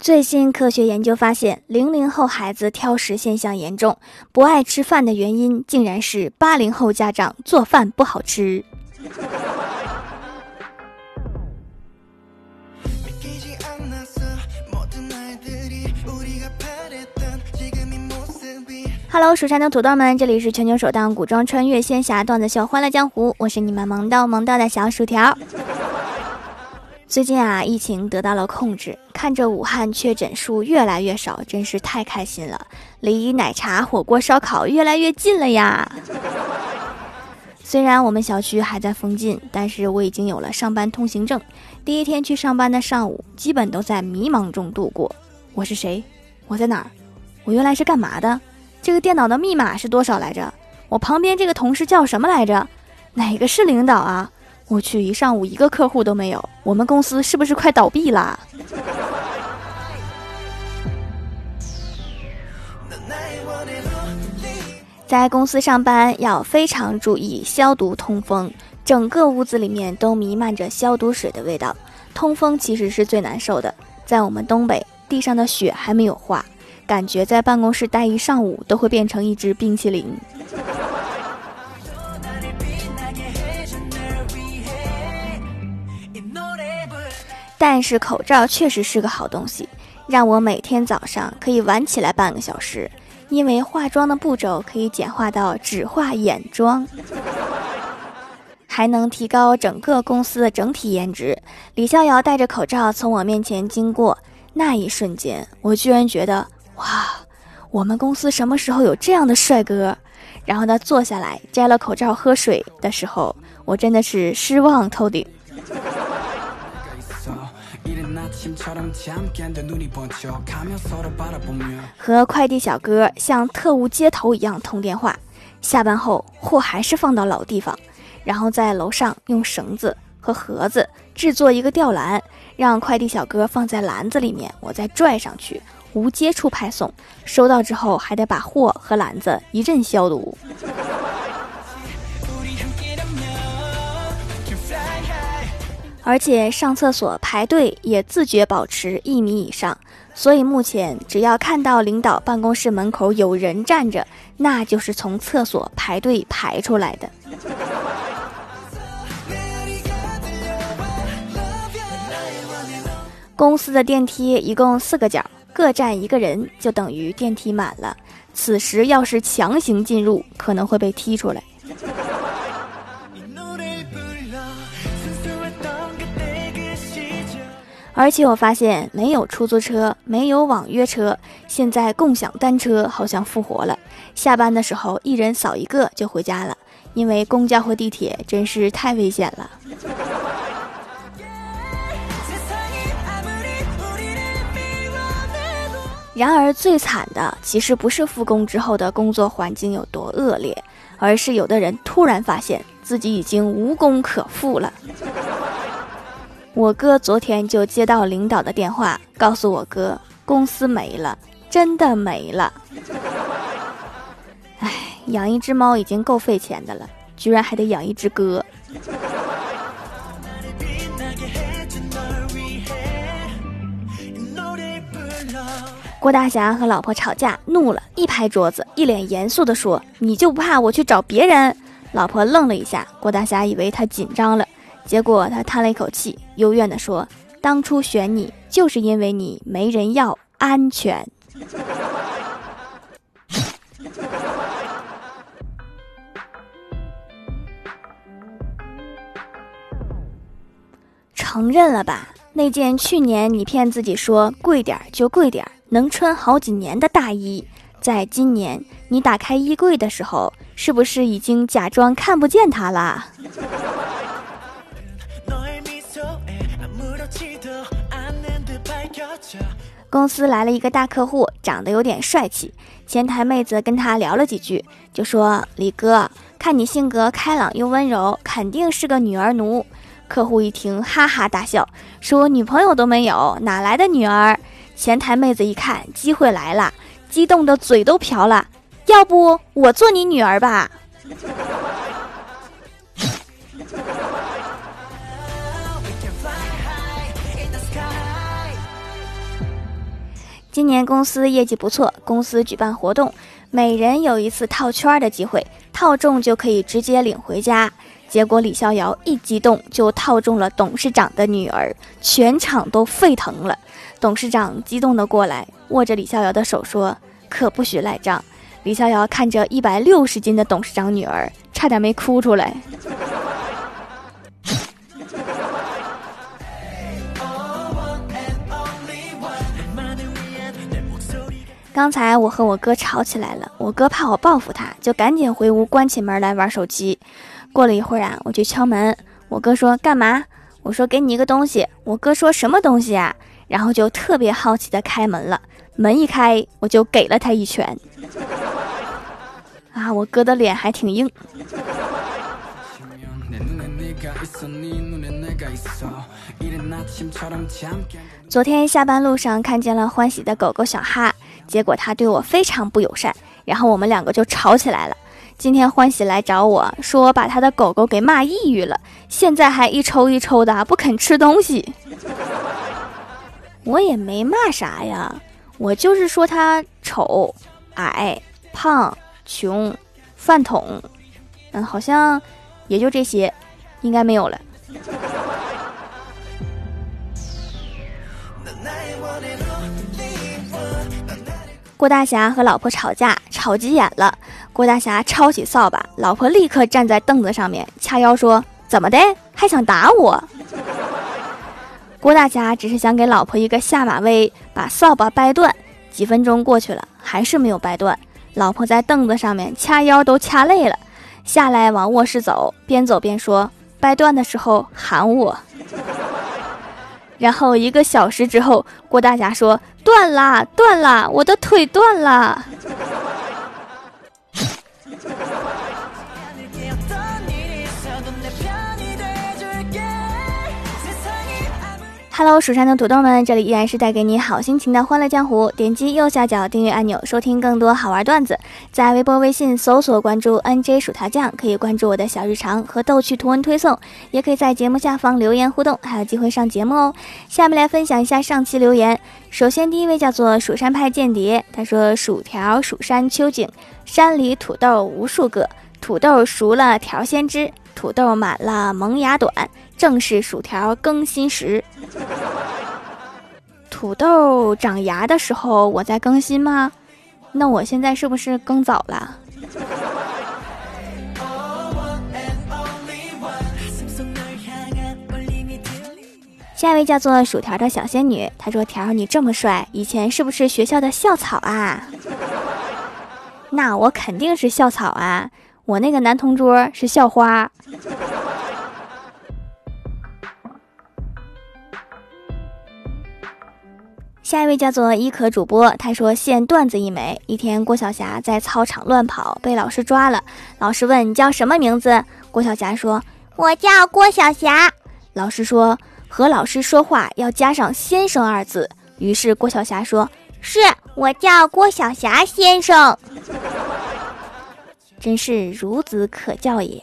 最新科学研究发现，零零后孩子挑食现象严重，不爱吃饭的原因竟然是八零后家长做饭不好吃。Hello，蜀山的土豆们，这里是全球首档古装穿越仙侠段子秀《欢乐江湖》，我是你们萌到萌到的小薯条。最近啊，疫情得到了控制，看着武汉确诊数越来越少，真是太开心了，离奶茶、火锅、烧烤越来越近了呀！虽然我们小区还在封禁，但是我已经有了上班通行证。第一天去上班的上午，基本都在迷茫中度过。我是谁？我在哪儿？我原来是干嘛的？这个电脑的密码是多少来着？我旁边这个同事叫什么来着？哪个是领导啊？我去，一上午一个客户都没有，我们公司是不是快倒闭啦？在公司上班要非常注意消毒通风，整个屋子里面都弥漫着消毒水的味道。通风其实是最难受的，在我们东北，地上的雪还没有化，感觉在办公室待一上午都会变成一只冰淇淋。但是口罩确实是个好东西，让我每天早上可以晚起来半个小时，因为化妆的步骤可以简化到只化眼妆，还能提高整个公司的整体颜值。李逍遥戴着口罩从我面前经过，那一瞬间，我居然觉得哇，我们公司什么时候有这样的帅哥？然后他坐下来摘了口罩喝水的时候，我真的是失望透顶。和快递小哥像特务接头一样通电话，下班后货还是放到老地方，然后在楼上用绳子和盒子制作一个吊篮，让快递小哥放在篮子里面，我再拽上去，无接触派送。收到之后还得把货和篮子一阵消毒。而且上厕所排队也自觉保持一米以上，所以目前只要看到领导办公室门口有人站着，那就是从厕所排队排出来的。公司的电梯一共四个角，各站一个人，就等于电梯满了。此时要是强行进入，可能会被踢出来。而且我发现，没有出租车，没有网约车，现在共享单车好像复活了。下班的时候，一人扫一个就回家了，因为公交和地铁真是太危险了。然而，最惨的其实不是复工之后的工作环境有多恶劣，而是有的人突然发现自己已经无工可复了。我哥昨天就接到领导的电话，告诉我哥公司没了，真的没了。哎，养一只猫已经够费钱的了，居然还得养一只哥。郭大侠和老婆吵架，怒了一拍桌子，一脸严肃地说：“你就不怕我去找别人？”老婆愣了一下，郭大侠以为他紧张了。结果他叹了一口气，幽怨地说：“当初选你，就是因为你没人要，安全。”承认了吧？那件去年你骗自己说贵点儿就贵点儿，能穿好几年的大衣，在今年你打开衣柜的时候，是不是已经假装看不见它了？公司来了一个大客户，长得有点帅气。前台妹子跟他聊了几句，就说：“李哥，看你性格开朗又温柔，肯定是个女儿奴。”客户一听，哈哈大笑，说：“女朋友都没有，哪来的女儿？”前台妹子一看，机会来了，激动的嘴都瓢了：“要不我做你女儿吧？”今年公司业绩不错，公司举办活动，每人有一次套圈的机会，套中就可以直接领回家。结果李逍遥一激动就套中了董事长的女儿，全场都沸腾了。董事长激动的过来，握着李逍遥的手说：“可不许赖账。”李逍遥看着一百六十斤的董事长女儿，差点没哭出来。刚才我和我哥吵起来了，我哥怕我报复他，就赶紧回屋关起门来玩手机。过了一会儿啊，我去敲门，我哥说干嘛？我说给你一个东西。我哥说什么东西啊？然后就特别好奇的开门了。门一开，我就给了他一拳。啊，我哥的脸还挺硬。昨天下班路上看见了欢喜的狗狗小哈。结果他对我非常不友善，然后我们两个就吵起来了。今天欢喜来找我说，我把他的狗狗给骂抑郁了，现在还一抽一抽的不肯吃东西。我也没骂啥呀，我就是说他丑、矮、胖、穷、饭桶，嗯，好像也就这些，应该没有了。郭大侠和老婆吵架，吵急眼了。郭大侠抄起扫把，老婆立刻站在凳子上面掐腰说：“怎么的，还想打我？” 郭大侠只是想给老婆一个下马威，把扫把掰断。几分钟过去了，还是没有掰断。老婆在凳子上面掐腰都掐累了，下来往卧室走，边走边说：“掰断的时候喊我。”然后一个小时之后，郭大侠说：“断啦，断啦，我的腿断啦。” Hello，蜀山的土豆们，这里依然是带给你好心情的欢乐江湖。点击右下角订阅按钮，收听更多好玩段子。在微博、微信搜索关注 NJ 薯条酱，可以关注我的小日常和逗趣图文推送，也可以在节目下方留言互动，还有机会上节目哦。下面来分享一下上期留言。首先，第一位叫做蜀山派间谍，他说：“薯条，蜀山秋景，山里土豆无数个，土豆熟了条先知，土豆满了萌芽短。”正是薯条更新时，土豆长芽的时候我在更新吗？那我现在是不是更早了？下一位叫做薯条的小仙女，她说：“条你这么帅，以前是不是学校的校草啊？”那我肯定是校草啊，我那个男同桌是校花。下一位叫做伊可主播，他说现段子一枚。一天，郭晓霞在操场乱跑，被老师抓了。老师问：“你叫什么名字？”郭晓霞说：“我叫郭晓霞。”老师说：“和老师说话要加上先生二字。”于是郭晓霞说：“是我叫郭晓霞先生。”真是孺子可教也。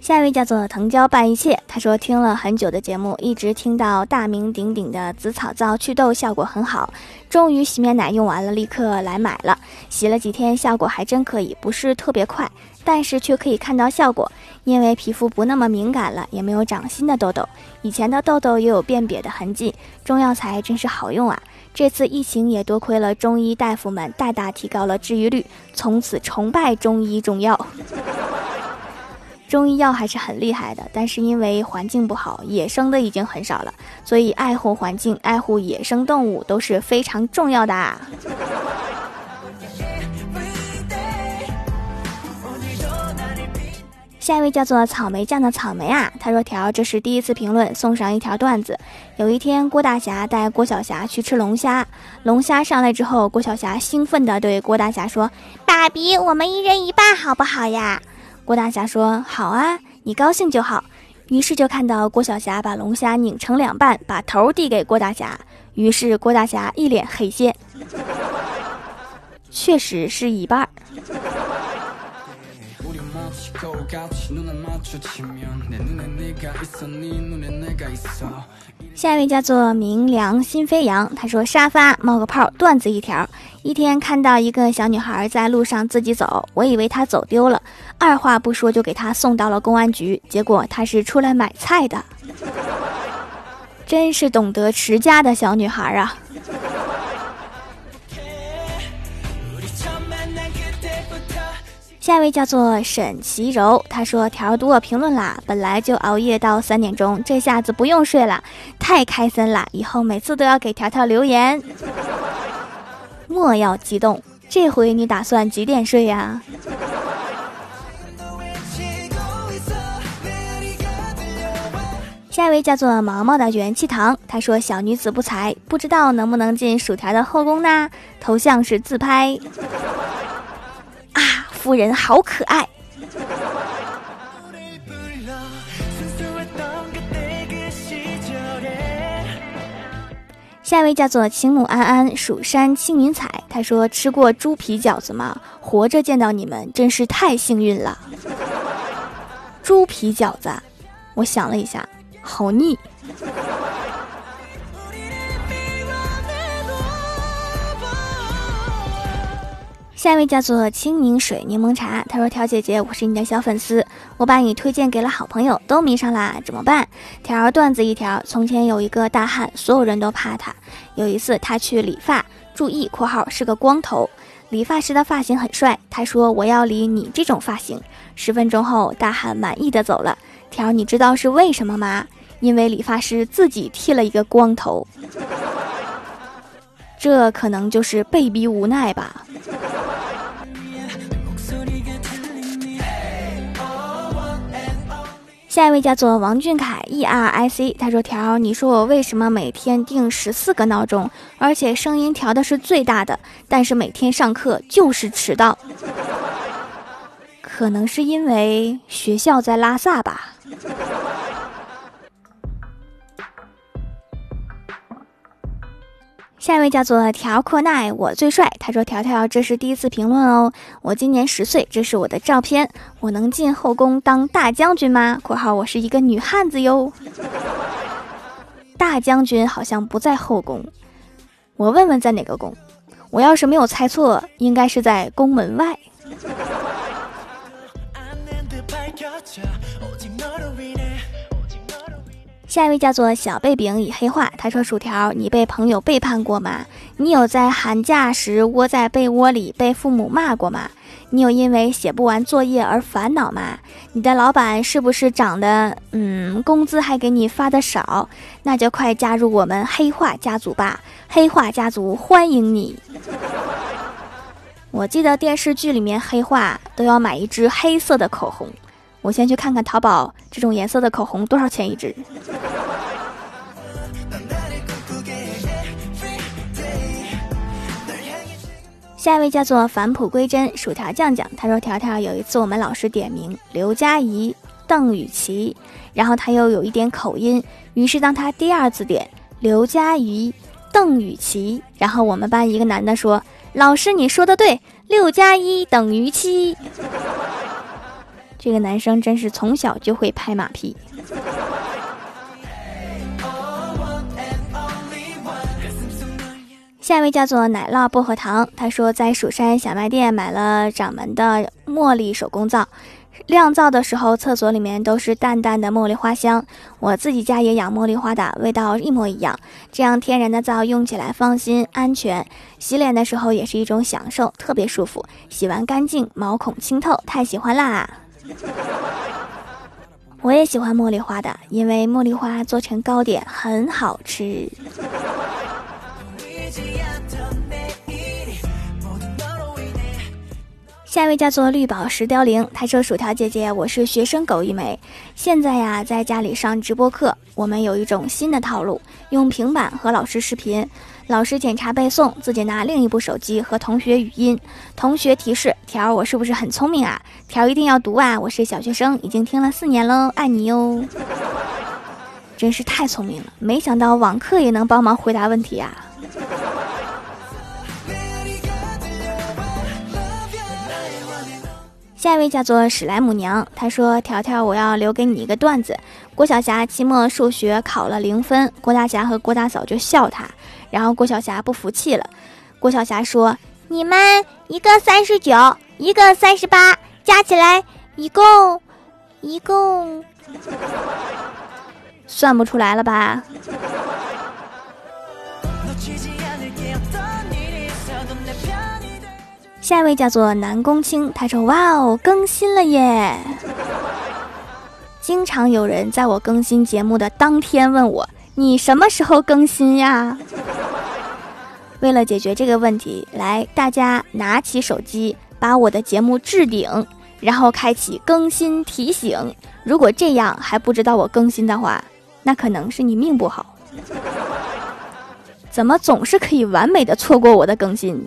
下一位叫做藤椒拌一切，他说听了很久的节目，一直听到大名鼎鼎的紫草皂祛痘效果很好，终于洗面奶用完了，立刻来买了。洗了几天，效果还真可以，不是特别快，但是却可以看到效果，因为皮肤不那么敏感了，也没有长新的痘痘，以前的痘痘也有变瘪的痕迹。中药材真是好用啊！这次疫情也多亏了中医大夫们，大大提高了治愈率，从此崇拜中医中药。中医药还是很厉害的，但是因为环境不好，野生的已经很少了，所以爱护环境、爱护野生动物都是非常重要的。下一位叫做草莓酱的草莓啊，他说：“条，这是第一次评论，送上一条段子。有一天，郭大侠带郭晓霞去吃龙虾，龙虾上来之后，郭晓霞兴奋地对郭大侠说：‘爸比，我们一人一半好不好呀？’”郭大侠说：“好啊，你高兴就好。”于是就看到郭晓霞把龙虾拧成两半，把头递给郭大侠。于是郭大侠一脸黑线，确实是一半。下一位叫做明良心飞扬，他说沙发冒个泡，段子一条。一天看到一个小女孩在路上自己走，我以为她走丢了，二话不说就给她送到了公安局。结果她是出来买菜的，真是懂得持家的小女孩啊！下一位叫做沈其柔，他说：“条多评论啦，本来就熬夜到三点钟，这下子不用睡了，太开心了！以后每次都要给条条留言。莫要激动，这回你打算几点睡呀？”下一位叫做毛毛的元气糖，他说：“小女子不才，不知道能不能进薯条的后宫呢？头像是自拍。”夫人好可爱。下一位叫做青木安安，蜀山青云彩。他说：“吃过猪皮饺子吗？活着见到你们真是太幸运了。”猪皮饺子，我想了一下，好腻。下一位叫做清柠水柠檬茶，他说：“条姐姐，我是你的小粉丝，我把你推荐给了好朋友，都迷上啦，怎么办？”条段子一条：从前有一个大汉，所有人都怕他。有一次他去理发，注意（括号是个光头），理发师的发型很帅，他说：“我要理你这种发型。”十分钟后，大汉满意的走了。条，你知道是为什么吗？因为理发师自己剃了一个光头，这可能就是被逼无奈吧。下一位叫做王俊凯 E R I C，他说：“条，你说我为什么每天定十四个闹钟，而且声音调的是最大的，但是每天上课就是迟到？可能是因为学校在拉萨吧。”下一位叫做条阔奈，我最帅。他说：“条条，这是第一次评论哦。我今年十岁，这是我的照片。我能进后宫当大将军吗？（括号我是一个女汉子哟。）大将军好像不在后宫，我问问在哪个宫。我要是没有猜错，应该是在宫门外。”下一位叫做小贝饼已黑化，他说：“薯条，你被朋友背叛过吗？你有在寒假时窝在被窝里被父母骂过吗？你有因为写不完作业而烦恼吗？你的老板是不是长得……嗯，工资还给你发的少？那就快加入我们黑化家族吧！黑化家族欢迎你。我记得电视剧里面黑化都要买一支黑色的口红。”我先去看看淘宝这种颜色的口红多少钱一支。下一位叫做返璞归真，薯条酱酱。他说：“条条有一次我们老师点名刘佳怡、邓雨琪，然后他又有一点口音，于是当他第二次点刘佳怡、邓雨琪，然后我们班一个男的说：‘老师你说的对，六加一等于七。’”这个男生真是从小就会拍马屁。下一位叫做奶酪薄荷糖，他说在蜀山小卖店买了掌门的茉莉手工皂，晾皂的时候厕所里面都是淡淡的茉莉花香。我自己家也养茉莉花的，味道一模一样。这样天然的皂用起来放心安全，洗脸的时候也是一种享受，特别舒服。洗完干净，毛孔清透，太喜欢啦！我也喜欢茉莉花的，因为茉莉花做成糕点很好吃。下一位叫做绿宝石凋零，他说：“薯条姐姐，我是学生狗一枚，现在呀在家里上直播课。我们有一种新的套路，用平板和老师视频。”老师检查背诵，自己拿另一部手机和同学语音。同学提示：条，我是不是很聪明啊？条一定要读啊！我是小学生，已经听了四年喽，爱你哟！真是太聪明了，没想到网课也能帮忙回答问题啊！下一位叫做史莱姆娘，她说：“条条，我要留给你一个段子。郭晓霞期末数学考了零分，郭大侠和郭大嫂就笑她，然后郭晓霞不服气了。郭晓霞说：‘你们一个三十九，一个三十八，加起来一共一共 算不出来了吧？’”下一位叫做南宫清，他说：“哇哦，更新了耶！”经常有人在我更新节目的当天问我：“你什么时候更新呀？”为了解决这个问题，来，大家拿起手机，把我的节目置顶，然后开启更新提醒。如果这样还不知道我更新的话，那可能是你命不好。怎么总是可以完美的错过我的更新？